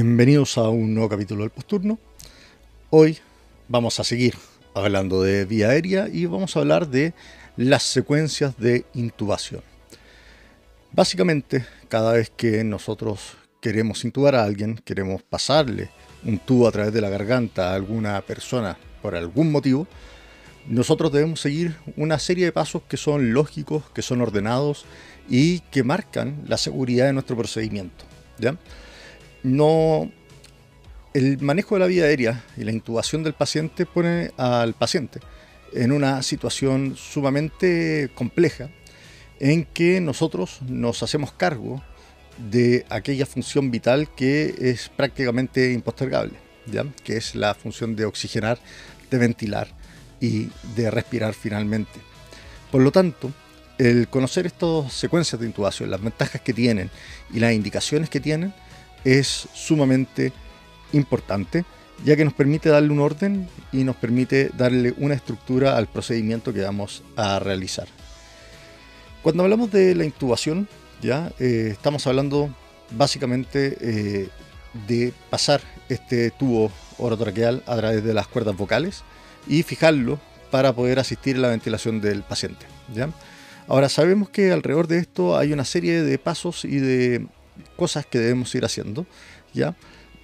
Bienvenidos a un nuevo capítulo del Posturno. Hoy vamos a seguir hablando de vía aérea y vamos a hablar de las secuencias de intubación. Básicamente, cada vez que nosotros queremos intubar a alguien, queremos pasarle un tubo a través de la garganta a alguna persona por algún motivo, nosotros debemos seguir una serie de pasos que son lógicos, que son ordenados y que marcan la seguridad de nuestro procedimiento. ¿ya? No el manejo de la vía aérea y la intubación del paciente pone al paciente en una situación sumamente compleja en que nosotros nos hacemos cargo de aquella función vital que es prácticamente impostergable, ¿ya? que es la función de oxigenar, de ventilar y de respirar finalmente. Por lo tanto, el conocer estas secuencias de intubación, las ventajas que tienen y las indicaciones que tienen, es sumamente importante, ya que nos permite darle un orden y nos permite darle una estructura al procedimiento que vamos a realizar. Cuando hablamos de la intubación, ya eh, estamos hablando básicamente eh, de pasar este tubo orotraqueal a través de las cuerdas vocales y fijarlo para poder asistir a la ventilación del paciente. ¿ya? Ahora sabemos que alrededor de esto hay una serie de pasos y de cosas que debemos ir haciendo, ¿ya?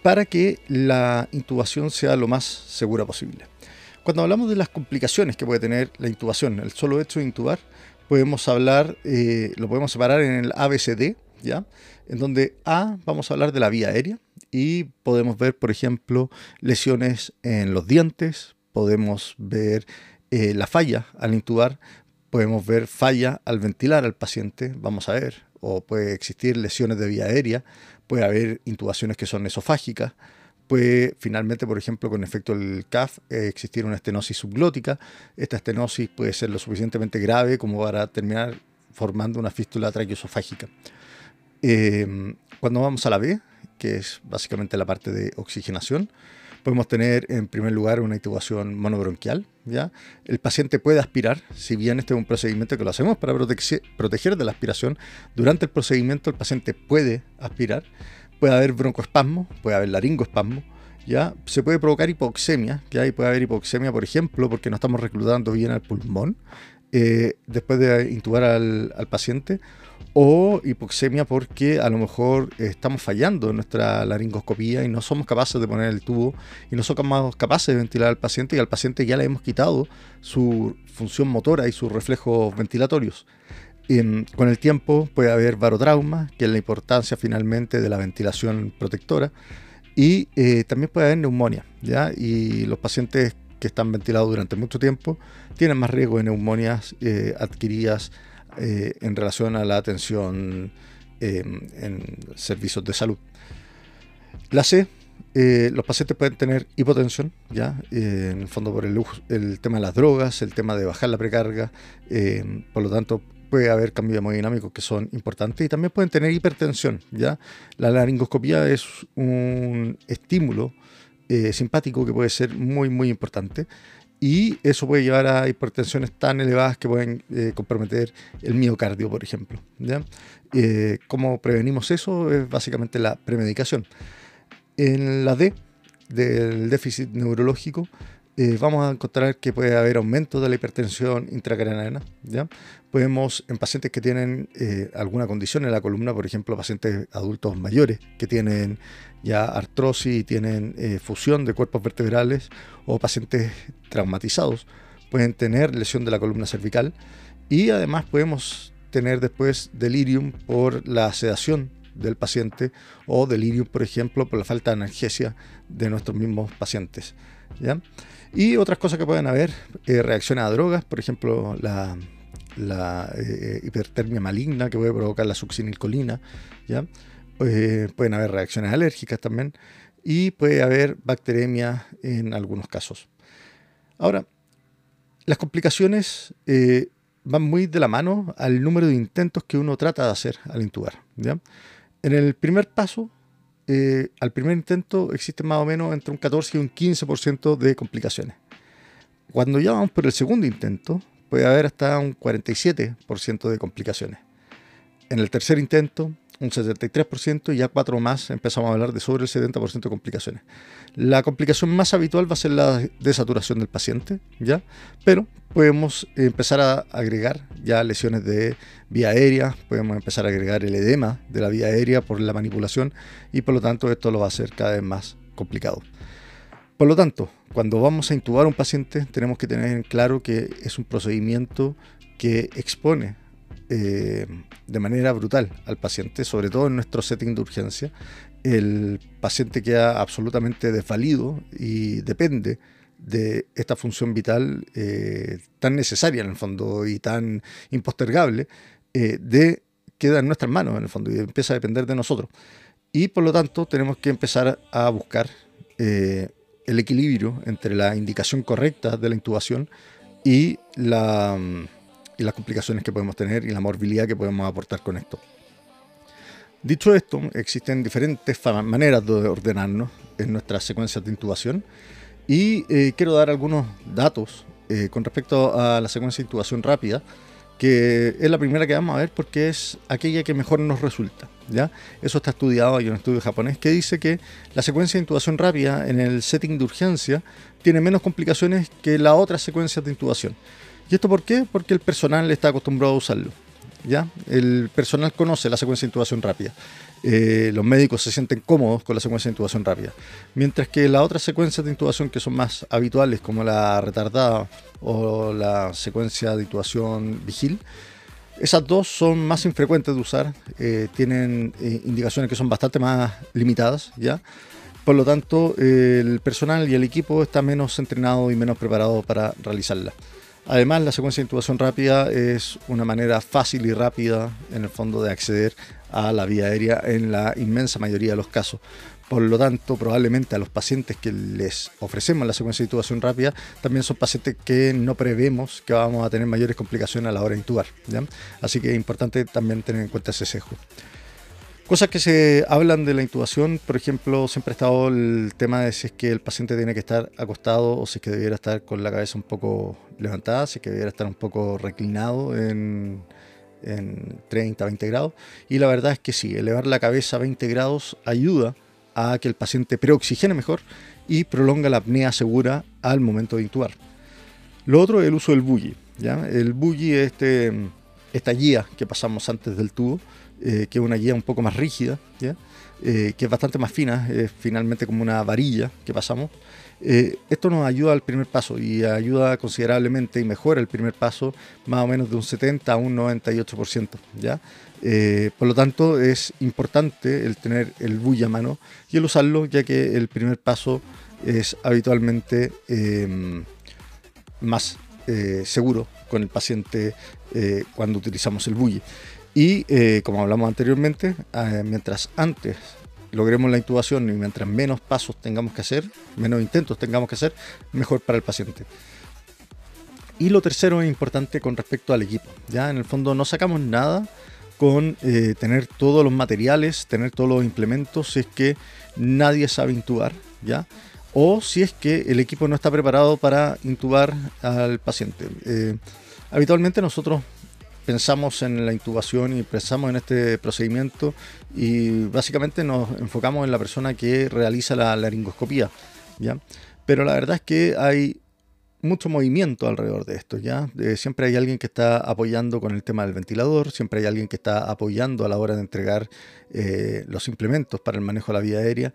Para que la intubación sea lo más segura posible. Cuando hablamos de las complicaciones que puede tener la intubación, el solo hecho de intubar, podemos hablar, eh, lo podemos separar en el ABCD, ¿ya? En donde A vamos a hablar de la vía aérea y podemos ver, por ejemplo, lesiones en los dientes, podemos ver eh, la falla al intubar, podemos ver falla al ventilar al paciente, vamos a ver o puede existir lesiones de vía aérea, puede haber intubaciones que son esofágicas, puede finalmente, por ejemplo, con efecto del CAF, eh, existir una estenosis subglótica. Esta estenosis puede ser lo suficientemente grave como para terminar formando una fístula traqueosofágica. Eh, cuando vamos a la B, que es básicamente la parte de oxigenación, podemos tener en primer lugar una intubación monobronquial. ¿ya? El paciente puede aspirar, si bien este es un procedimiento que lo hacemos para proteger de la aspiración, durante el procedimiento el paciente puede aspirar, puede haber broncoespasmo, puede haber laringoespasmo, ¿ya? se puede provocar hipoxemia, ¿ya? y puede haber hipoxemia, por ejemplo, porque no estamos reclutando bien al pulmón eh, después de intubar al, al paciente o hipoxemia porque a lo mejor estamos fallando en nuestra laringoscopía y no somos capaces de poner el tubo y no somos capaces de ventilar al paciente y al paciente ya le hemos quitado su función motora y sus reflejos ventilatorios. con el tiempo puede haber barotrauma, que es la importancia finalmente de la ventilación protectora, y eh, también puede haber neumonía, ¿ya? Y los pacientes que están ventilados durante mucho tiempo tienen más riesgo de neumonias eh, adquiridas eh, en relación a la atención em, en servicios de salud. La C, eh, los pacientes pueden tener hipotensión, ya, eh, en el fondo por el, el, tema de las drogas, el tema de bajar la precarga, em, por lo tanto puede haber cambios hemodinámicos que son importantes y también pueden tener hipertensión, ya. La laringoscopía es un estímulo simpático que puede ser muy muy importante y eso puede llevar a hipertensiones tan elevadas que pueden eh, comprometer el miocardio, por ejemplo. ¿ya? Eh, ¿Cómo prevenimos eso? Es básicamente la premedicación. En la D, del déficit neurológico, eh, vamos a encontrar que puede haber aumento de la hipertensión intracraniana. ¿ya? Podemos, en pacientes que tienen alguna condición en la columna, por ejemplo, pacientes adultos mayores que tienen ya artrosis y tienen eh, fusión de cuerpos vertebrales o pacientes traumatizados pueden tener lesión de la columna cervical y además podemos tener después delirium por la sedación del paciente o delirium, por ejemplo, por la falta de analgesia de nuestros mismos pacientes. ¿Ya? Y otras cosas que pueden haber, eh, reacciones a drogas, por ejemplo, la, eh, hipertermia maligna que puede provocar la succinilcolina, ¿ya? Eh, pueden haber reacciones alérgicas también y puede haber bacteremia en algunos casos. Ahora, las complicaciones eh, van muy de la mano al número de intentos que uno trata de hacer al intubar. En el primer paso, eh, al primer intento existen más o menos entre un 14 y un 15% de complicaciones. Cuando ya vamos por el segundo intento, puede haber hasta un 47% de complicaciones. En el tercer intento, un 73% y ya cuatro más empezamos a hablar de sobre el 70% de complicaciones. La complicación más habitual va a ser la desaturación del paciente, ¿ya? Pero podemos empezar a agregar ya lesiones de vía aérea, podemos empezar a agregar el edema de la vía aérea por la manipulación y por lo tanto esto lo va a hacer cada vez más complicado. Por lo tanto, cuando vamos a intubar un paciente tenemos que tener en claro que es un procedimiento que expone eh, de manera brutal al paciente, sobre todo en nuestro setting de urgencia. El paciente queda absolutamente desvalido y depende de esta función vital eh, tan necesaria en el fondo y tan impostergable, eh, de queda en nuestras manos en el fondo y empieza a depender de nosotros. Y por lo tanto tenemos que empezar a buscar el equilibrio entre la indicación correcta de la intubación y la y las complicaciones que podemos tener y la morbilidad que podemos aportar con esto. Dicho esto, existen diferentes maneras de ordenarnos en nuestras secuencias de intubación y eh, quiero dar algunos datos eh, con respecto a la secuencia de intubación rápida, que es la primera que vamos a ver porque es aquella que mejor nos resulta. ¿ya? Eso está estudiado, hay un estudio japonés que dice que la secuencia de intubación rápida en el setting de urgencia tiene menos complicaciones que las otras secuencias de intubación. ¿Y esto por qué? Porque el personal está acostumbrado a usarlo. ¿ya? El personal conoce la secuencia de intubación rápida. Eh, los médicos se sienten cómodos con la secuencia de intubación rápida. Mientras que las otras secuencias de intubación que son más habituales, como la retardada o la secuencia de intubación vigil, esas dos son más infrecuentes de usar, eh, tienen eh, indicaciones que son bastante más limitadas, ¿ya? Por lo tanto, el personal y el equipo está menos entrenado y menos preparado para realizarla. Además, la secuencia de intubación rápida es una manera fácil y rápida, en el fondo, de acceder a la vía aérea en la inmensa mayoría de los casos. Por lo tanto, probablemente a los pacientes que les ofrecemos la secuencia de intubación rápida, también son pacientes que no prevemos que vamos a tener mayores complicaciones a la hora de intubar. Así que es importante también tener en cuenta ese sesgo. Cosas que se hablan de la intubación, por ejemplo, siempre ha estado el tema de si es que el paciente tiene que estar acostado o si es que debiera estar con la cabeza un poco levantada, si es que debiera estar un poco reclinado en, 30, 20 grados. Y la verdad es que sí, elevar la cabeza a 20 grados ayuda a que el paciente preoxigene mejor y prolonga la apnea segura al momento de intubar. Lo otro es el uso del bully. ¿ya? El bully es este, esta guía que pasamos antes del tubo eh, que es una guía un poco más rígida, eh, que es bastante más fina, es finalmente como una varilla que pasamos. Eh, esto nos ayuda al primer paso y ayuda considerablemente y mejora el primer paso más o menos de un 70 a un 98%. ¿ya? por lo tanto, es importante el tener el bulla a mano y el usarlo, ya que el primer paso es habitualmente más seguro con el paciente cuando utilizamos el bully. Y eh, como hablamos anteriormente, eh, mientras antes logremos la intubación y mientras menos pasos tengamos que hacer, menos intentos tengamos que hacer, mejor para el paciente. Y lo tercero es importante con respecto al equipo. Ya en el fondo no sacamos nada con eh, tener todos los materiales, tener todos los implementos, si es que nadie sabe intubar, ¿ya? O si es que el equipo no está preparado para intubar al paciente. habitualmente nosotros pensamos en la intubación y pensamos en este procedimiento y básicamente nos enfocamos en la persona que realiza la laringoscopía, ¿ya? Pero la verdad es que hay mucho movimiento alrededor de esto, ¿ya? siempre hay alguien que está apoyando con el tema del ventilador, siempre hay alguien que está apoyando a la hora de entregar eh, los implementos para el manejo de la vía aérea.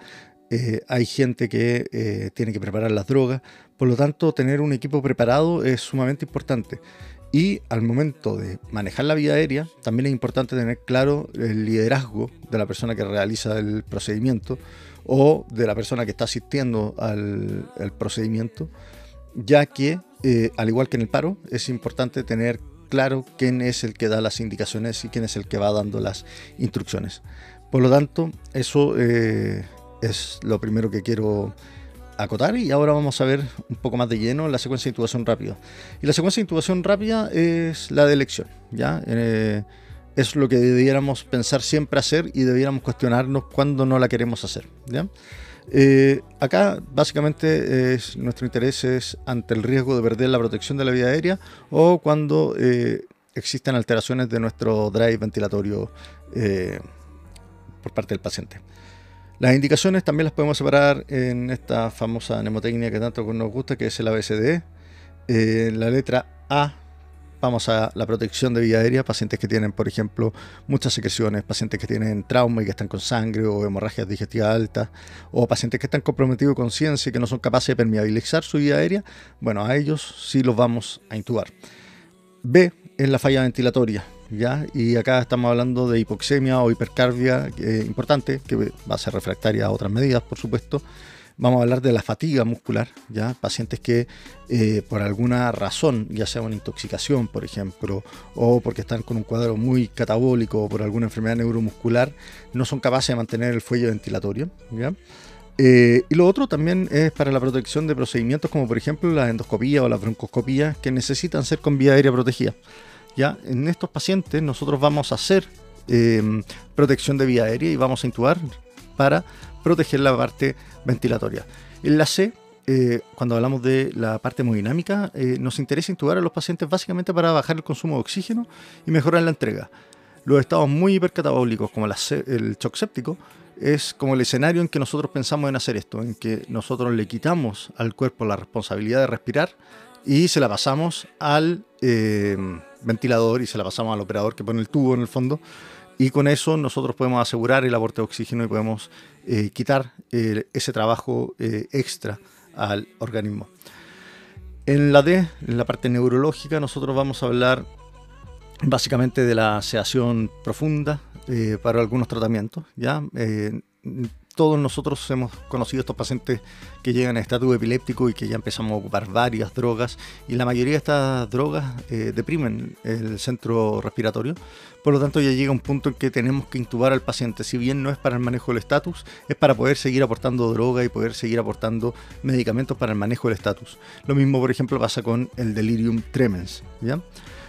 Eh, hay gente que eh, tiene que preparar las drogas, por lo tanto tener un equipo preparado es sumamente importante. Y al momento de manejar la vía aérea, también es importante tener claro el liderazgo de la persona que realiza el procedimiento o de la persona que está asistiendo al, procedimiento, ya que, eh, al igual que en el paro, es importante tener claro quién es el que da las indicaciones y quién es el que va dando las instrucciones. Por lo tanto, eso eh, es lo primero que quiero acotar y ahora vamos a ver un poco más de lleno la secuencia de intubación rápida. Y la secuencia de intubación rápida es la de elección, ¿ya? Eh, es lo que debiéramos pensar siempre hacer y debiéramos cuestionarnos cuando no la queremos hacer. Eh, acá básicamente es, nuestro interés es ante el riesgo de perder la protección de la vía aérea o cuando eh, existen alteraciones de nuestro drive ventilatorio eh, por parte del paciente. Las indicaciones también las podemos separar en esta famosa mnemotecnia que tanto nos gusta, que es el ABCD. la letra A Vamos a la protección de vía aérea, pacientes que tienen, por ejemplo, muchas secreciones, pacientes que tienen trauma y que están con sangre o hemorragias digestivas altas, o pacientes que están comprometidos con ciencia y que no son capaces de permeabilizar su vía aérea, bueno, a ellos sí los vamos a intubar. B es la falla ventilatoria, Y acá estamos hablando de hipoxemia o hipercarbia eh, importante, que va a ser refractaria a otras medidas, por supuesto vamos a hablar de la fatiga muscular, ¿ya? Pacientes que eh, por alguna razón, ya sea una intoxicación, por ejemplo, o porque están con un cuadro muy catabólico o por alguna enfermedad neuromuscular, no son capaces de mantener el fuelle ventilatorio. Eh, y lo otro también es para la protección de procedimientos como por ejemplo la endoscopía o la broncoscopía que necesitan ser con vía aérea protegida. ¿Ya? En estos pacientes nosotros vamos a hacer eh, protección de vía aérea y vamos a intubar para proteger la parte ventilatoria. En la C, eh, cuando hablamos de la parte hemodinámica, eh, nos interesa intubar a los pacientes básicamente para bajar el consumo de oxígeno y mejorar la entrega. Los estados muy hipercatabólicos, como el shock séptico, es como el escenario en que nosotros pensamos en hacer esto, en que nosotros le quitamos al cuerpo la responsabilidad de respirar y se la pasamos al eh, ventilador y se la pasamos al operador que pone el tubo en el fondo y con eso nosotros podemos asegurar el aporte de oxígeno y podemos eh, quitar eh, ese trabajo extra al organismo. En la D, en la parte neurológica, nosotros vamos a hablar básicamente de la sedación profunda para algunos tratamientos. ¿ya? Todos nosotros hemos conocido estos pacientes que llegan a estatus epiléptico y que ya empezamos a ocupar varias drogas y la mayoría de estas drogas eh, deprimen el centro respiratorio. Por lo tanto ya llega un punto en que tenemos que intubar al paciente. Si bien no es para el manejo del estatus, es para poder seguir aportando droga y poder seguir aportando medicamentos para el manejo del estatus. Lo mismo, por ejemplo, pasa con el delirium tremens. ¿ya?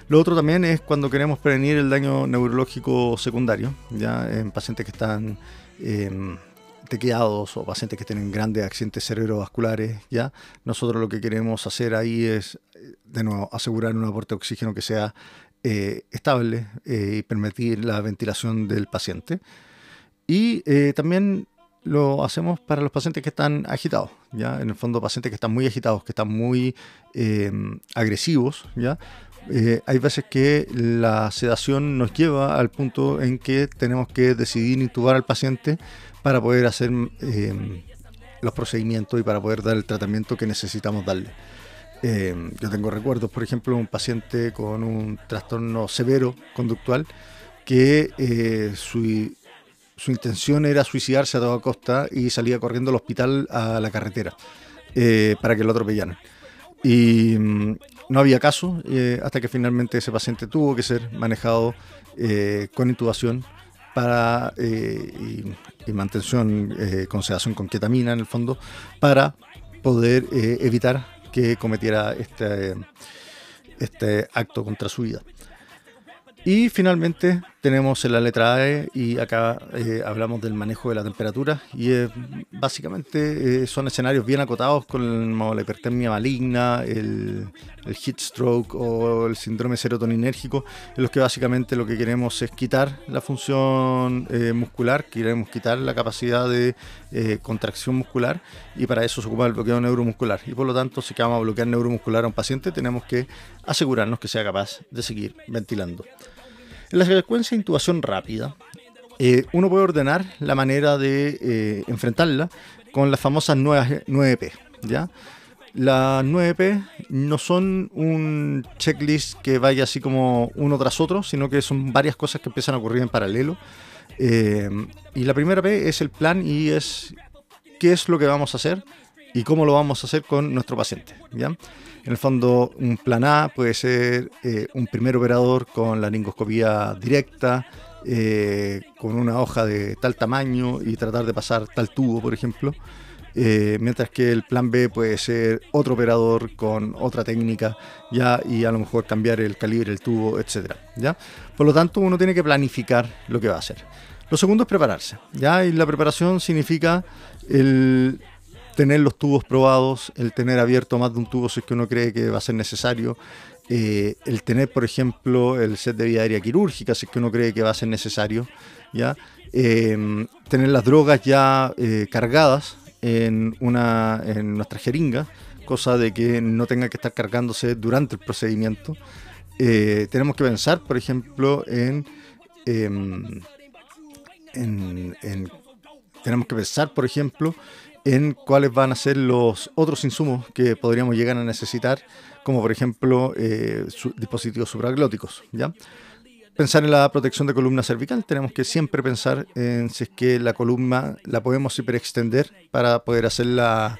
Lo otro también es cuando queremos prevenir el daño neurológico secundario, ya en pacientes que están em, tequeados o pacientes que tienen grandes accidentes cerebrovasculares, ¿ya? Nosotros lo que queremos hacer ahí es, de nuevo, asegurar un aporte de oxígeno que sea eh, estable eh, y permitir la ventilación del paciente. Y eh, también lo hacemos para los pacientes que están agitados, ¿ya? En el fondo, pacientes que están muy agitados, que están muy agresivos, ¿ya? Hay veces que la sedación nos lleva al punto en que tenemos que decidir intubar al paciente para poder hacer eh, los procedimientos y para poder dar el tratamiento que necesitamos darle. Eh, yo tengo recuerdos, por ejemplo, un paciente con un trastorno severo conductual que eh, su, su, intención era suicidarse a toda costa y salía corriendo al hospital a la carretera para que lo atropellaran. Y mm, no había caso hasta que finalmente ese paciente tuvo que ser manejado con intubación para y, mantención eh, con sedación con ketamina en el fondo para poder eh, evitar que cometiera este, este acto contra su vida. Y finalmente tenemos en la letra E y acá eh, hablamos del manejo de la temperatura y básicamente eh, son escenarios bien acotados con la hipertermia maligna, el, el, heat stroke o el síndrome serotoninérgico, en los que básicamente lo que queremos es quitar la función eh, muscular, queremos quitar la capacidad de contracción muscular y para eso se ocupa el bloqueo neuromuscular. Y por lo tanto, si vamos a bloquear neuromuscular a un paciente, tenemos que asegurarnos que sea capaz de seguir ventilando. En la secuencia de intubación rápida, eh, uno puede ordenar la manera de eh, enfrentarla con las famosas 9, p ¿ya? Las 9P no son un checklist que vaya así como uno tras otro, sino que son varias cosas que empiezan a ocurrir en paralelo. Eh, y la primera P es el plan y es qué es lo que vamos a hacer y cómo lo vamos a hacer con nuestro paciente. ¿ya? En el fondo, un plan A puede ser eh, un primer operador con la laringoscopía directa, eh, con una hoja de tal tamaño y tratar de pasar tal tubo, por ejemplo. eh, mientras que el plan B puede ser otro operador con otra técnica, ya, y a lo mejor cambiar el calibre del tubo, etcétera, ya. Por lo tanto, uno tiene que planificar lo que va a hacer. Lo segundo es prepararse, ya, y la preparación significa el tener los tubos probados, el tener abierto más de un tubo si es que uno cree que va a ser necesario, eh, el tener, por ejemplo, el set de vía aérea quirúrgica si es que uno cree que va a ser necesario, ¿ya? Em, tener las drogas ya eh, cargadas en, una, en nuestra jeringa, cosa de que no tenga que estar cargándose durante el procedimiento. Eh, tenemos que pensar, por ejemplo, en, em, en, tenemos que pensar, por ejemplo, en cuáles van a ser los otros insumos que podríamos llegar a necesitar, como por ejemplo eh, dispositivos supraglóticos. ¿ya? Pensar en la protección de columna cervical, tenemos que siempre pensar en si es que la columna la podemos hiperextender para poder hacer la,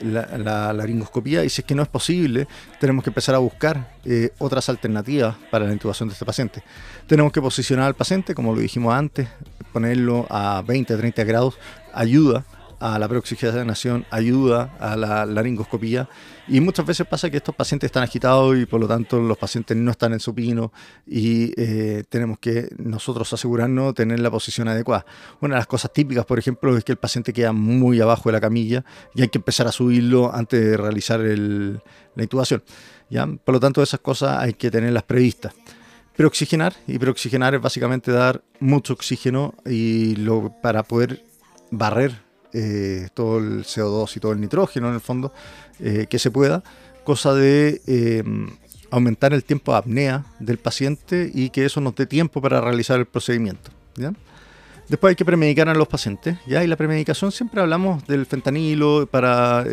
la, laringoscopía y si es que no es posible, tenemos que empezar a buscar eh, otras alternativas para la intubación de este paciente. Tenemos que posicionar al paciente, como lo dijimos antes, ponerlo a 20, 30 grados, ayuda a la preoxigenación, ayuda a la laringoscopía. Y muchas veces pasa que estos pacientes están agitados y por lo tanto los pacientes no están en supino y eh, tenemos que nosotros asegurarnos de tener la posición adecuada. Una de las cosas típicas, por ejemplo, es que el paciente queda muy abajo de la camilla y hay que empezar a subirlo antes de realizar la intubación. ¿ya? Por lo tanto, esas cosas hay que tenerlas previstas. Preoxigenar, y preoxigenar es básicamente dar mucho oxígeno y para poder barrer eh, todo el CO2 y todo el nitrógeno en el fondo eh, que se pueda, cosa de eh, aumentar el tiempo de apnea del paciente y que eso nos dé tiempo para realizar el procedimiento. Después hay que premedicar a los pacientes, ¿ya? y la premedicación siempre hablamos del fentanilo para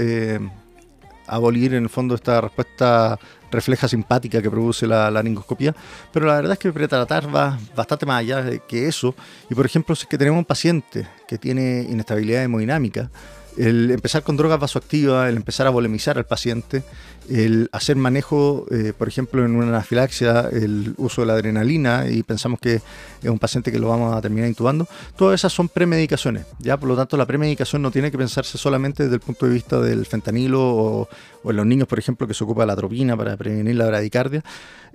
abolir en el fondo esta respuesta refleja simpática que produce la laringoscopía, pero la verdad es que pretratar va bastante más allá que eso. Y por ejemplo, si es que tenemos un paciente que tiene inestabilidad hemodinámica, el empezar con drogas vasoactivas, el empezar a volemizar al paciente, el hacer manejo, eh, por ejemplo, en una anafilaxia, el uso de la adrenalina y pensamos que es un paciente que lo vamos a terminar intubando, todas esas son premedicaciones. ¿ya? Por lo tanto, la premedicación no tiene que pensarse solamente desde el punto de vista del fentanilo o, en los niños, por ejemplo, que se ocupa de la tropina para prevenir la bradicardia.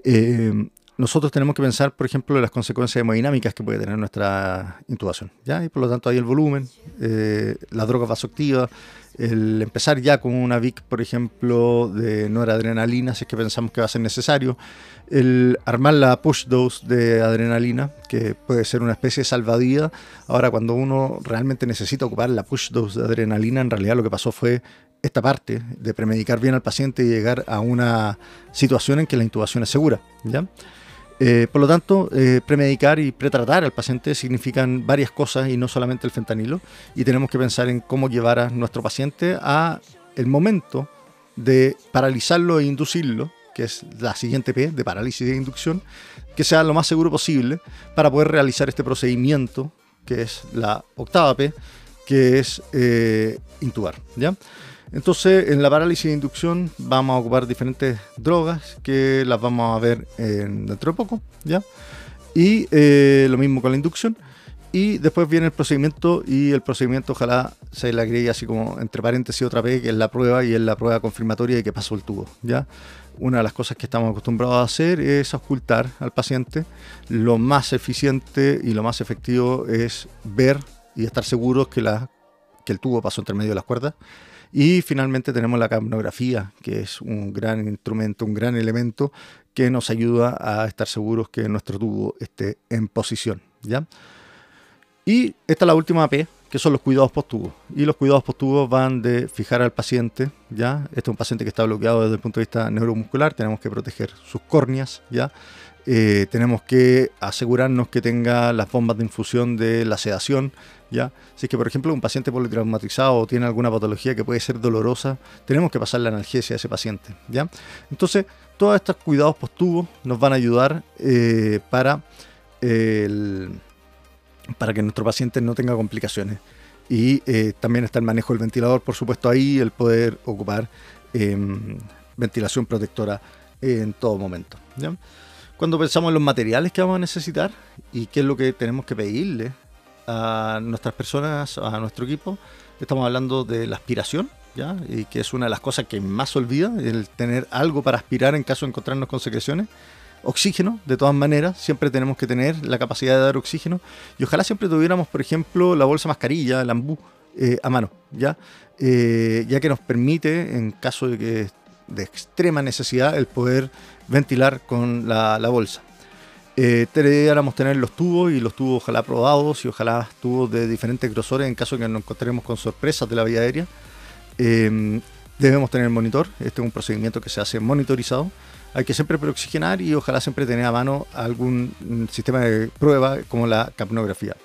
Eh, nosotros tenemos que pensar, por ejemplo, en las consecuencias hemodinámicas que puede tener nuestra intubación. ¿ya? Y por lo tanto, hay el volumen, eh, las drogas vasoactivas, el empezar ya con una VIC, por ejemplo, de noradrenalina, si es que pensamos que va a ser necesario, el armar la push dose de adrenalina, que puede ser una especie de salvadía. Ahora, cuando uno realmente necesita ocupar la push dose de adrenalina, en realidad lo que pasó fue esta parte de premedicar bien al paciente y llegar a una situación en que la intubación es segura. ¿ya? Eh, por lo tanto, eh, premedicar y pretratar al paciente significan varias cosas y no solamente el fentanilo. Y tenemos que pensar en cómo llevar a nuestro paciente a el momento de paralizarlo e inducirlo, que es la siguiente P de parálisis de inducción, que sea lo más seguro posible para poder realizar este procedimiento, que es la octava P, que es eh, intubar. ¿ya? Entonces, en la parálisis de inducción vamos a ocupar diferentes drogas que las vamos a ver dentro de poco, ¿ya? Y eh, lo mismo con la inducción. Y después viene el procedimiento y el procedimiento ojalá se le agregue así como entre paréntesis otra vez, que es la prueba y es la prueba confirmatoria de que pasó el tubo, ¿ya? Una de las cosas que estamos acostumbrados a hacer es ocultar al paciente. Lo más eficiente y lo más efectivo es ver y estar seguros que, la, que el tubo pasó entre medio de las cuerdas y finalmente tenemos la capnografía, que es un gran instrumento, un gran elemento que nos ayuda a estar seguros que nuestro tubo esté en posición. ¿ya? Y esta es la última P, que son los cuidados post-tubo. Y los cuidados post-tubo van de fijar al paciente, ¿ya? Este es un paciente que está bloqueado desde el punto de vista neuromuscular, tenemos que proteger sus córneas, ¿ya? Eh, tenemos que asegurarnos que tenga las bombas de infusión de la sedación, ¿ya? Si es que, por ejemplo, un paciente politraumatizado o tiene alguna patología que puede ser dolorosa, tenemos que pasar la analgesia a ese paciente, ¿ya? Entonces, todos estos cuidados post-tubo nos van a ayudar eh, para, para que nuestro paciente no tenga complicaciones. Y eh, también está el manejo del ventilador, por supuesto, ahí el poder ocupar em, ventilación protectora en todo momento. Cuando pensamos en los materiales que vamos a necesitar y qué es lo que tenemos que pedirle a nuestras personas, a nuestro equipo, estamos hablando de la aspiración, ¿ya? Y que es una de las cosas que más olvida, el tener algo para aspirar en caso de encontrarnos con secreciones. Oxígeno, de todas maneras, siempre tenemos que tener la capacidad de dar oxígeno. Y ojalá siempre tuviéramos, por ejemplo, la bolsa mascarilla, el ambú, eh, a mano, ¿ya? Eh, ya que nos permite, en caso de que de extrema necesidad, el poder ventilar con la, bolsa. Eh, deberíamos tener los tubos y los tubos ojalá probados y ojalá tubos de diferentes grosores en caso de que nos encontremos con sorpresas de la vía aérea. Eh, debemos tener monitor, este es un procedimiento que se hace monitorizado. Hay que siempre preoxigenar y ojalá siempre tener a mano algún mm, sistema de prueba como la capnografía.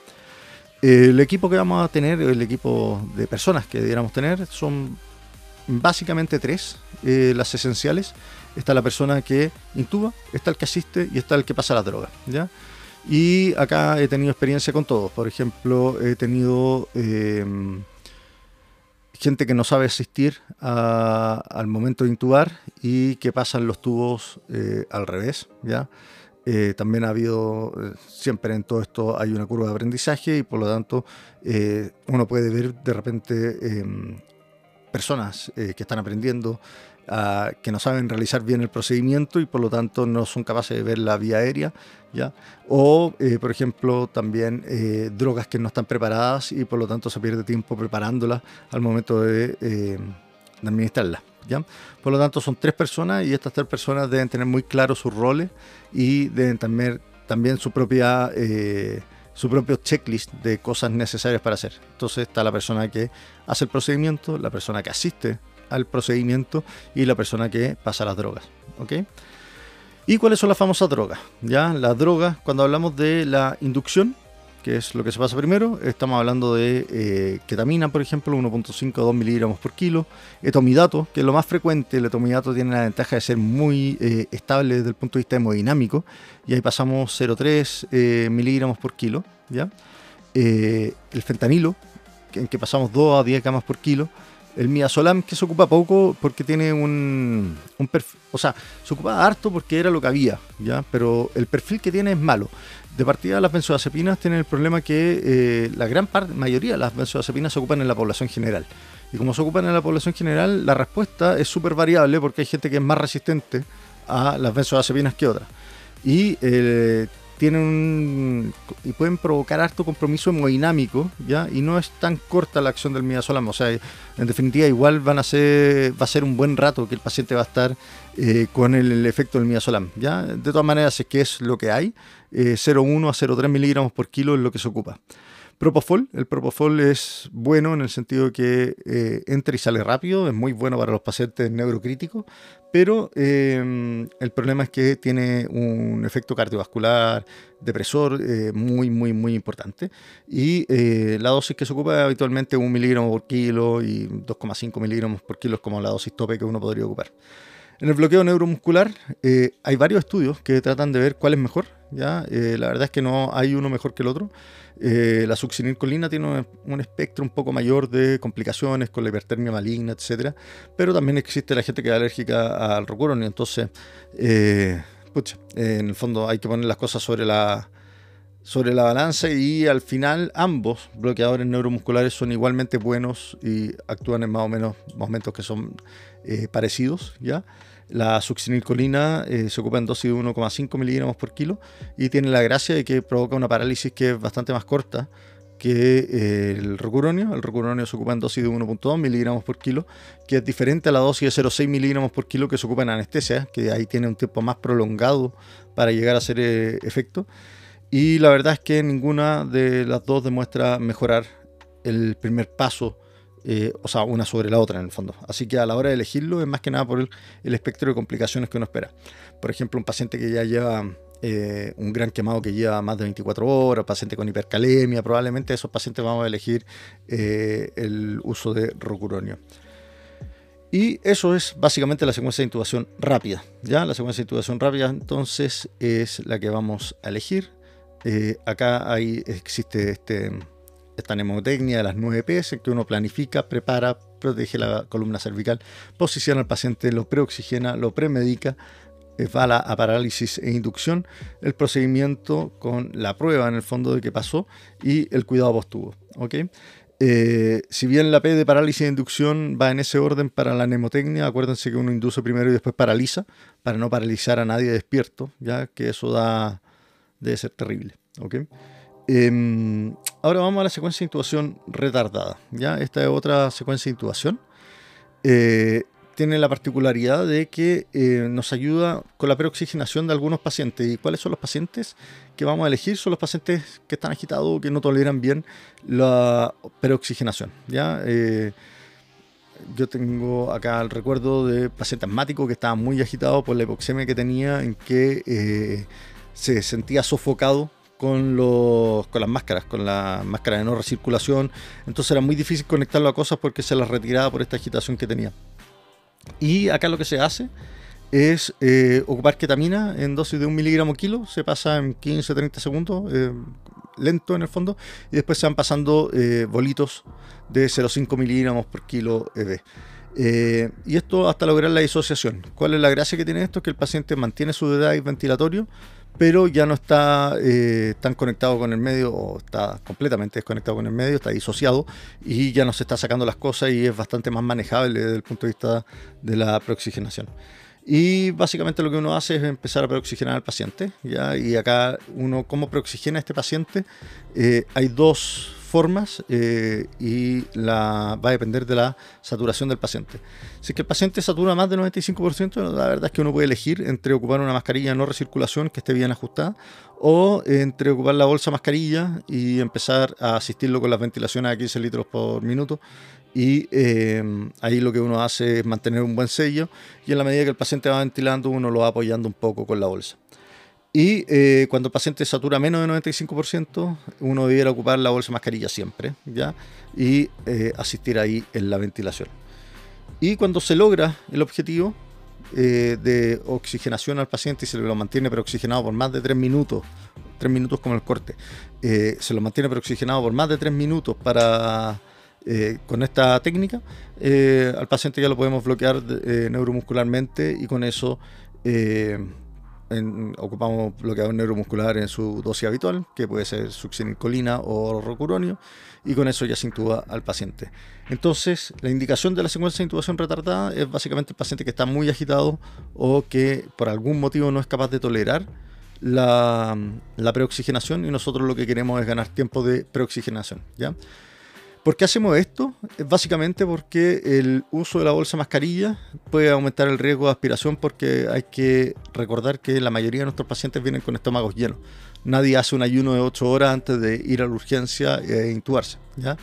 El equipo que vamos a tener, el equipo de personas que debiéramos tener, son básicamente tres, eh, las esenciales. Está la persona que intuba, está el que asiste y está el que pasa la droga. ¿ya? Y acá he tenido experiencia con todos. Por ejemplo, he tenido em, gente que no sabe asistir al momento de intubar y que pasan los tubos eh, al revés. ¿ya? Eh, también ha habido, siempre en todo esto hay una curva de aprendizaje y por lo tanto uno puede ver de repente personas que están aprendiendo que no saben realizar bien el procedimiento y por lo tanto no son capaces de ver la vía aérea, ¿ya? O, eh, por ejemplo, también eh, drogas que no están preparadas y por lo tanto se pierde tiempo preparándolas al momento de, eh, administrarlas, ¿ya? Por lo tanto, son tres personas y estas tres personas deben tener muy claros sus roles y deben tener también su propia su propio checklist de cosas necesarias para hacer. Entonces está la persona que hace el procedimiento, la persona que asiste al procedimiento y la persona que pasa las drogas. ¿ok? ¿Y cuáles son las famosas drogas? Ya, las drogas, cuando hablamos de la inducción, que es lo que se pasa primero, estamos hablando de eh, ketamina, por ejemplo, 1.5 2 miligramos por kilo, etomidato, que es lo más frecuente, el etomidato tiene la ventaja de ser muy eh, estable desde el punto de vista hemodinámico, y ahí pasamos 0,3 eh, miligramos por kilo, ¿ya? el fentanilo, en que pasamos 2 a 10 gramos por kilo, el midazolam que se ocupa poco porque tiene un, perfil, o sea, se ocupa harto porque era lo que había, ¿ya? Pero el perfil que tiene es malo. De partida las benzodiazepinas tienen el problema que eh, la gran parte, mayoría de las benzodiazepinas se ocupan en la población general. Y como se ocupan en la población general, la respuesta es súper variable porque hay gente que es más resistente a las benzodiazepinas que otras. Y eh, tienen y pueden provocar harto compromiso hemodinámico, ¿ya? Y no es tan corta la acción del midazolam, o sea, en definitiva igual van a ser, va a ser un buen rato que el paciente va a estar eh, con el, efecto del midazolam, ¿ya? De todas maneras es que es lo que hay, 0,1 eh, a 0,3 miligramos por kilo es lo que se ocupa. Propofol, el Propofol es bueno en el sentido que eh, entra y sale rápido, es muy bueno para los pacientes neurocríticos, pero em, el problema es que tiene un efecto cardiovascular, depresor eh, muy, muy, muy importante. Y eh, la dosis que se ocupa es habitualmente 1 miligramo por kilo y 2,5 miligramos por kilo es como la dosis tope que uno podría ocupar. En el bloqueo neuromuscular hay varios estudios que tratan de ver cuál es mejor. ¿Ya? la verdad es que no hay uno mejor que el otro. Eh, la succinilcolina tiene un, espectro un poco mayor de complicaciones con la hipertermia maligna, etcétera, pero también existe la gente que es alérgica al rocuronio, entonces, eh, en el fondo hay que poner las cosas sobre la, sobre la balanza y al final ambos bloqueadores neuromusculares son igualmente buenos y actúan en más o menos momentos que son eh, parecidos, ¿ya? La succinilcolina eh, se ocupa en dosis de 1,5 miligramos por kilo y tiene la gracia de que provoca una parálisis que es bastante más corta que eh, el rocuronio. El rocuronio se ocupa en dosis de 1.2 miligramos por kilo, que es diferente a la dosis de 0,6 miligramos por kilo que se ocupa en anestesia, que ahí tiene un tiempo más prolongado para llegar a hacer eh, efecto. Y la verdad es que ninguna de las dos demuestra mejorar el primer paso eh, o sea, una sobre la otra en el fondo. Así que a la hora de elegirlo es más que nada por el, espectro de complicaciones que uno espera. Por ejemplo, un paciente que ya lleva eh, un gran quemado que lleva más de 24 horas, paciente con hipercalemia, probablemente esos pacientes vamos a elegir eh, el uso de rocuronio. Y eso es básicamente la secuencia de intubación rápida. ¿ya? La secuencia de intubación rápida entonces es la que vamos a elegir. acá hay, existe este esta mnemotecnia de las 9 P's en que uno planifica, prepara, protege la columna cervical, posiciona al paciente, lo preoxigena, lo premedica, va a parálisis e inducción, el procedimiento con la prueba en el fondo de qué pasó y el cuidado postuvo. ¿okay? Eh, si bien la P de parálisis e inducción va en ese orden para la mnemotecnia, acuérdense que uno induce primero y después paraliza, para no paralizar a nadie despierto, ya que eso da debe ser terrible. Em, ahora vamos a la secuencia de intubación retardada. ¿ya? Esta es otra secuencia de intubación. Eh, tiene la particularidad de que eh, nos ayuda con la preoxigenación de algunos pacientes. ¿Y cuáles son los pacientes que vamos a elegir? Son los pacientes que están agitados o que no toleran bien la preoxigenación. ¿ya? Eh, yo tengo acá el recuerdo de paciente asmático que estaba muy agitado por la hipoxemia que tenía, en que se sentía sofocado con, los, con las máscaras, con la máscara de no recirculación. Entonces era muy difícil conectarlo a cosas porque se las retiraba por esta agitación que tenía. Y acá lo que se hace es eh, ocupar ketamina en dosis de un miligramo kilo, se pasa en 15-30 segundos, eh, lento en el fondo, y después se van pasando eh, bolitos de 0,5 miligramos por kilo EB. y esto hasta lograr la disociación. ¿Cuál es la gracia que tiene esto? Que el paciente mantiene su y ventilatorio, pero ya no está eh, tan conectado con el medio o está completamente desconectado con el medio, está disociado y ya no se está sacando las cosas y es bastante más manejable desde el punto de vista de la preoxigenación. Y básicamente lo que uno hace es empezar a preoxigenar al paciente. ¿ya? Y acá uno, ¿cómo preoxigena a este paciente? Eh, hay dos formas eh, y va a depender de la saturación del paciente. Si es que el paciente satura más del 95%, la verdad es que uno puede elegir entre ocupar una mascarilla no recirculación que esté bien ajustada o entre ocupar la bolsa mascarilla y empezar a asistirlo con las ventilaciones a 15 litros por minuto. Y eh, ahí lo que uno hace es mantener un buen sello y en la medida que el paciente va ventilando uno lo va apoyando un poco con la bolsa. Y eh, cuando el paciente satura menos de 95%, uno debiera ocupar la bolsa mascarilla siempre, ¿ya? Y eh, asistir ahí en la ventilación. Y cuando se logra el objetivo eh, de oxigenación al paciente y se lo mantiene preoxigenado por más de 3 minutos, 3 minutos como el corte, se lo mantiene preoxigenado por más de 3 minutos para... con esta técnica, al paciente ya lo podemos bloquear neuromuscularmente y con eso ocupamos bloqueador neuromuscular en su dosis habitual, que puede ser succinilcolina o rocuronio, y con eso ya se intuba al paciente. Entonces, la indicación de la secuencia de intubación retardada es básicamente el paciente que está muy agitado o que por algún motivo no es capaz de tolerar la, la preoxigenación y nosotros lo que queremos es ganar tiempo de preoxigenación. ¿ya? ¿Por qué hacemos esto? Es básicamente porque el uso de la bolsa mascarilla puede aumentar el riesgo de aspiración porque hay que recordar que la mayoría de nuestros pacientes vienen con estómagos llenos. Nadie hace un ayuno de 8 horas antes de ir a la urgencia e intubarse. ¿ya?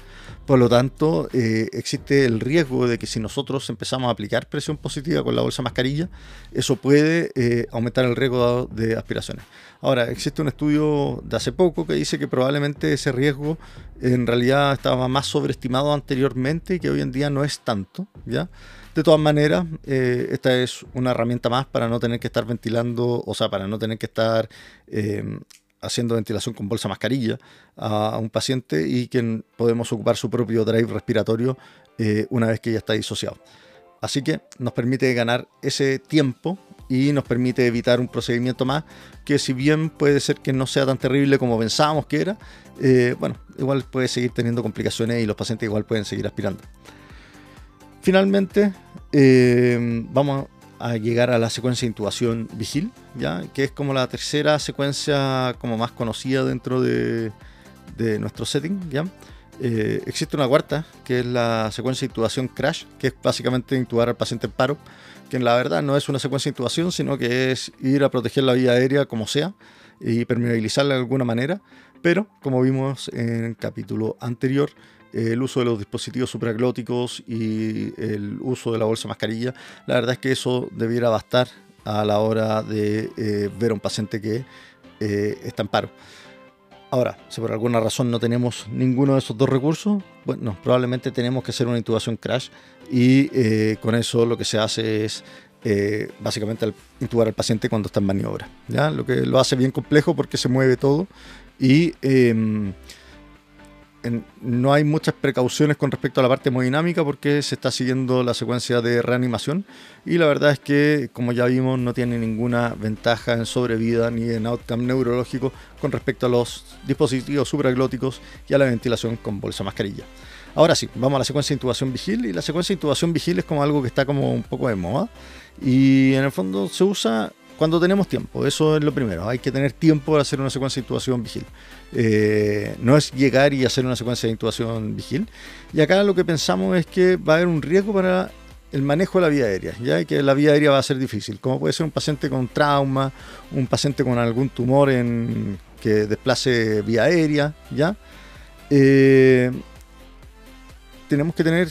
Por lo tanto, eh, existe el riesgo de que si nosotros empezamos a aplicar presión positiva con la bolsa mascarilla, eso puede eh, aumentar el riesgo de aspiraciones. Ahora, existe un estudio de hace poco que dice que probablemente ese riesgo en realidad estaba más sobreestimado anteriormente y que hoy en día no es tanto. ¿ya? De todas maneras, eh, esta es una herramienta más para no tener que estar ventilando, o sea, para no tener que estar haciendo ventilación con bolsa mascarilla a, un paciente y que podemos ocupar su propio drive respiratorio eh, una vez que ya está disociado. Así que nos permite ganar ese tiempo y nos permite evitar un procedimiento más que si bien puede ser que no sea tan terrible como pensábamos que era, eh, bueno, igual puede seguir teniendo complicaciones y los pacientes igual pueden seguir aspirando. Finalmente, eh, vamos a llegar a la secuencia de intubación vigil, ¿ya? que es como la tercera secuencia como más conocida dentro de, nuestro setting. ¿ya? Eh, existe una cuarta, que es la secuencia de intubación crash, que es básicamente intubar al paciente en paro, que en la verdad no es una secuencia de intubación, sino que es ir a proteger la vía aérea como sea y permeabilizarla de alguna manera, pero como vimos en el capítulo anterior, el uso de los dispositivos supraglóticos y el uso de la bolsa mascarilla, la verdad es que eso debiera bastar a la hora de eh, ver a un paciente que eh, está en paro. Ahora, si por alguna razón no tenemos ninguno de esos dos recursos, bueno, probablemente tenemos que hacer una intubación crash y eh, con eso lo que se hace es básicamente intubar al paciente cuando está en maniobra. ¿ya? Lo que lo hace bien complejo porque se mueve todo y no hay muchas precauciones con respecto a la parte hemodinámica porque se está siguiendo la secuencia de reanimación y la verdad es que, como ya vimos, no tiene ninguna ventaja en sobrevida ni en outcome neurológico con respecto a los dispositivos supraglóticos y a la ventilación con bolsa mascarilla. Ahora sí, vamos a la secuencia de intubación vigil y la secuencia de intubación vigil es como algo que está como un poco de moda y en el fondo se usa cuando tenemos tiempo, eso es lo primero, hay que tener tiempo para hacer una secuencia de intubación vigil. Eh, no es llegar y hacer una secuencia de intubación vigil. Y acá lo que pensamos es que va a haber un riesgo para el manejo de la vía aérea, ya que la vía aérea va a ser difícil, como puede ser un paciente con trauma, un paciente con algún tumor en, que desplace vía aérea, ya. Eh, tenemos que tener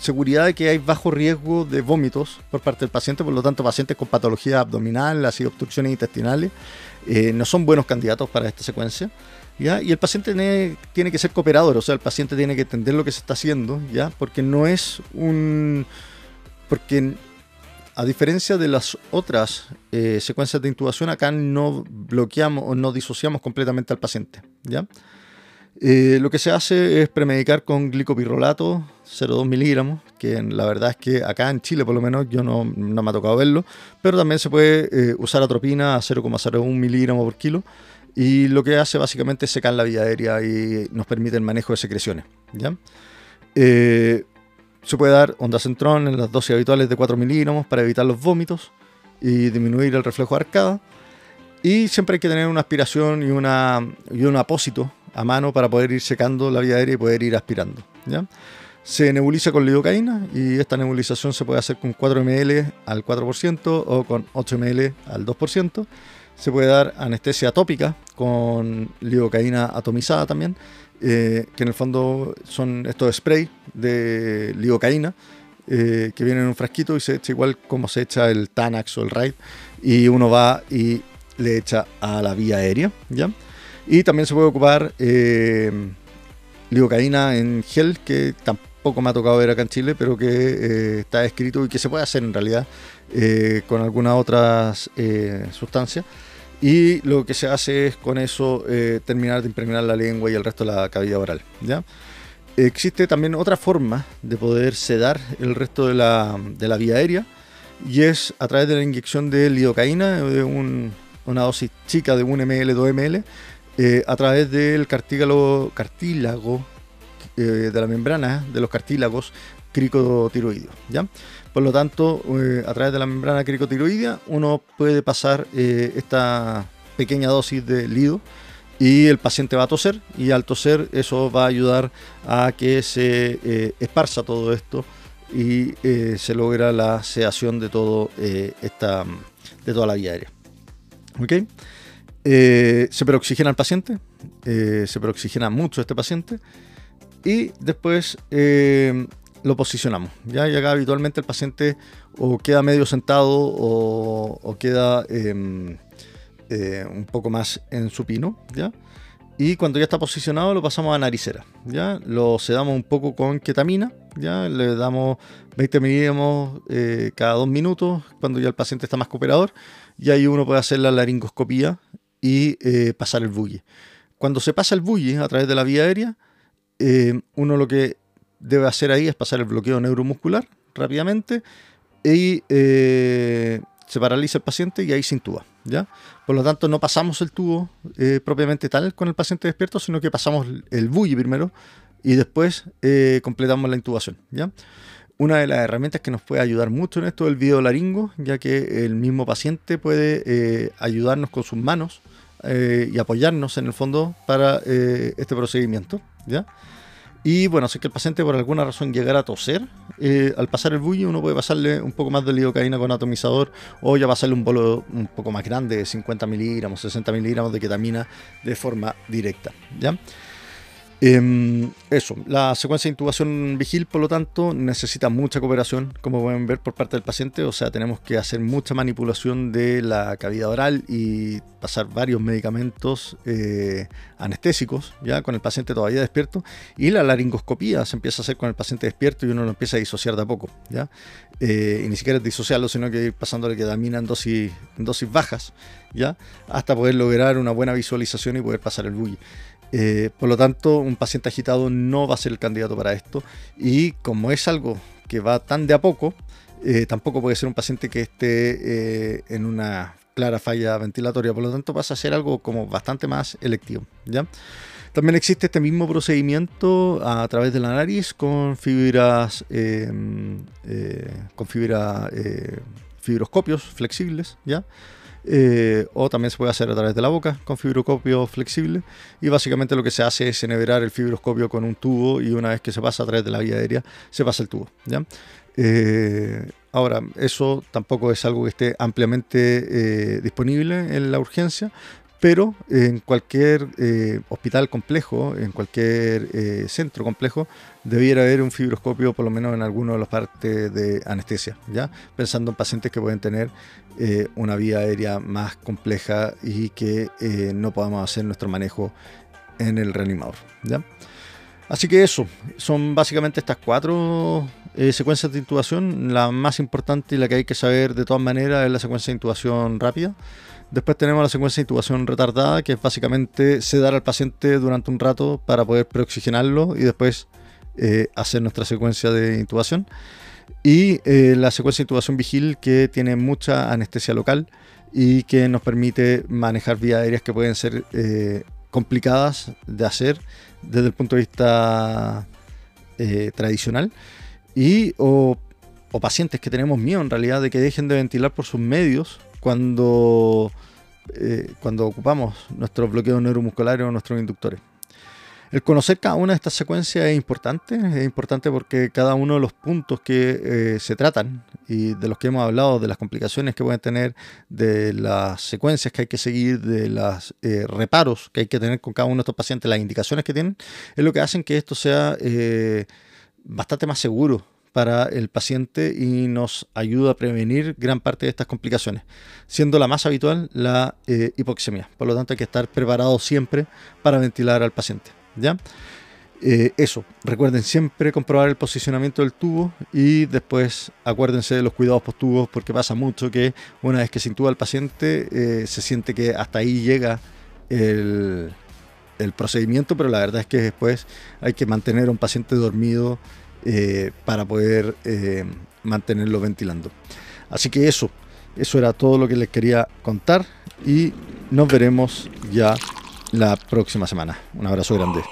seguridad de que hay bajo riesgo de vómitos por parte del paciente, por lo tanto pacientes con patología abdominal, así obstrucciones intestinales, eh, no son buenos candidatos para esta secuencia. ¿ya? Y el paciente tiene, que ser cooperador, o sea, el paciente tiene que entender lo que se está haciendo, ¿ya? porque no es un... porque a diferencia de las otras eh, secuencias de intubación, acá no bloqueamos o no disociamos completamente al paciente. ¿ya? Eh, lo que se hace es premedicar con glicopirrolato 0,2 miligramos, que la verdad es que acá en Chile por lo menos yo no, me ha tocado verlo, pero también se puede eh, usar atropina a 0,01 miligramos por kilo y lo que hace básicamente es secar la vía aérea y nos permite el manejo de secreciones. ¿ya? Eh, se puede dar onda centrón en las dosis habituales de 4 miligramos para evitar los vómitos y disminuir el reflejo de arcada. Y siempre hay que tener una aspiración y, una, y un apósito a mano para poder ir secando la vía aérea y poder ir aspirando. Se nebuliza con lidocaína y esta nebulización se puede hacer con 4 ml al 4% o con 8 ml al 2%. Se puede dar anestesia tópica con lidocaína atomizada también, eh, que en el fondo son estos spray de lidocaína eh, que vienen en un frasquito y se echa igual como se echa el Tanax o el Raid y uno va y le echa a la vía aérea. Y también se puede ocupar eh, lidocaína en gel, que tampoco me ha tocado ver acá en Chile, pero que eh, está escrito y que se puede hacer en realidad eh, con algunas otras eh, sustancias. Y lo que se hace es con eso terminar de impregnar la lengua y el resto de la cavidad oral. ¿ya? Existe también otra forma de poder sedar el resto de la, de la vía aérea y es a través de la inyección de lidocaína, de una dosis chica de 1 ml, 2 ml, eh, a través del cartílago, cartílago eh, de la membrana de los cartílagos cricotiroideos. ¿ya? Por lo tanto, eh, a través de la membrana cricotiroidea uno puede pasar esta pequeña dosis de lido y el paciente va a toser y al toser eso va a ayudar a que se esparza todo esto y se logra la sedación de todo esta de toda la vía aérea. ¿Okay? Eh, se peroxigena al paciente, eh, se peroxigena mucho este paciente y después eh, lo posicionamos. ¿ya? Y acá habitualmente el paciente o queda medio sentado o, queda em, un poco más en supino. ¿ya? Y cuando ya está posicionado lo pasamos a naricera. ¿ya? Lo sedamos un poco con ketamina. ¿ya? Le damos 20 miligramos cada dos minutos cuando ya el paciente está más cooperador. Y ahí uno puede hacer la laringoscopía y eh, pasar el bully. Cuando se pasa el bully a través de la vía aérea, eh, uno lo que debe hacer ahí es pasar el bloqueo neuromuscular rápidamente y eh, se paraliza el paciente y ahí se intuba. ¿ya? Por lo tanto, no pasamos el tubo propiamente tal con el paciente despierto, sino que pasamos el bully primero y después completamos la intubación. ¿ya? Una de las herramientas que nos puede ayudar mucho en esto es el videolaringo, ya que el mismo paciente puede ayudarnos con sus manos eh, y apoyarnos en el fondo para eh, este procedimiento. ¿ya? Y bueno, si es que el paciente por alguna razón llegara a toser, eh, al pasar el bully uno puede pasarle un poco más de lidocaína con atomizador o ya pasarle un bolo un poco más grande, 50 miligramos, 60 miligramos de ketamina de forma directa. ¿ya? Em, eso, la secuencia de intubación vigil, por lo tanto, necesita mucha cooperación, como pueden ver, por parte del paciente. O sea, tenemos que hacer mucha manipulación de la cavidad oral y pasar varios medicamentos eh, anestésicos, ya con el paciente todavía despierto. Y la laringoscopía se empieza a hacer con el paciente despierto y uno lo empieza a disociar de a poco, ya. Eh, y ni siquiera es disociarlo, sino que ir pasándole ketamina en dosis, en dosis bajas, ya, hasta poder lograr una buena visualización y poder pasar el bully. Eh, por lo tanto, un paciente agitado no va a ser el candidato para esto. Y como es algo que va tan de a poco, eh, tampoco puede ser un paciente que esté eh, en una clara falla ventilatoria. Por lo tanto, pasa a ser algo como bastante más electivo. También existe este mismo procedimiento a través de la nariz con fibras, em, con fibra, fibroscopios flexibles. Eh, o también se puede hacer a través de la boca con fibroscopio flexible y básicamente lo que se hace es enhebrar el fibroscopio con un tubo y una vez que se pasa a través de la vía aérea se pasa el tubo ¿ya? Eh, ahora eso tampoco es algo que esté ampliamente eh, disponible en la urgencia pero en cualquier eh, hospital complejo, en cualquier eh, centro complejo, debiera haber un fibroscopio por lo menos en alguna de las partes de anestesia, ¿ya? Pensando en pacientes que pueden tener eh, una vía aérea más compleja y que no podamos hacer nuestro manejo en el reanimador, ¿ya? Así que eso, son básicamente estas cuatro secuencias de intubación. La más importante y la que hay que saber de todas maneras es la secuencia de intubación rápida. Después tenemos la secuencia de intubación retardada, que es básicamente sedar al paciente durante un rato para poder preoxigenarlo y después eh, hacer nuestra secuencia de intubación. Y eh, la secuencia de intubación vigil, que tiene mucha anestesia local y que nos permite manejar vías aéreas que pueden ser eh, complicadas de hacer desde el punto de vista tradicional. Y o, o pacientes que tenemos miedo en realidad de que dejen de ventilar por sus medios cuando, eh, cuando ocupamos nuestros bloqueos neuromusculares o nuestros inductores. El conocer cada una de estas secuencias es importante, es importante porque cada uno de los puntos que eh, se tratan y de los que hemos hablado, de las complicaciones que pueden tener, de las secuencias que hay que seguir, de los eh, reparos que hay que tener con cada uno de estos pacientes, las indicaciones que tienen, es lo que hacen que esto sea bastante más seguro para el paciente y nos ayuda a prevenir gran parte de estas complicaciones, siendo la más habitual la eh, hipoxemia. Por lo tanto, hay que estar preparado siempre para ventilar al paciente. ¿ya? Eh, eso, recuerden siempre comprobar el posicionamiento del tubo y después acuérdense de los cuidados post tubos porque pasa mucho que una vez que se intuba el paciente eh, se siente que hasta ahí llega el, el procedimiento, pero la verdad es que después hay que mantener a un paciente dormido eh, para poder eh, mantenerlo ventilando. Así que eso, eso era todo lo que les quería contar y nos veremos ya la próxima semana. Un abrazo grande.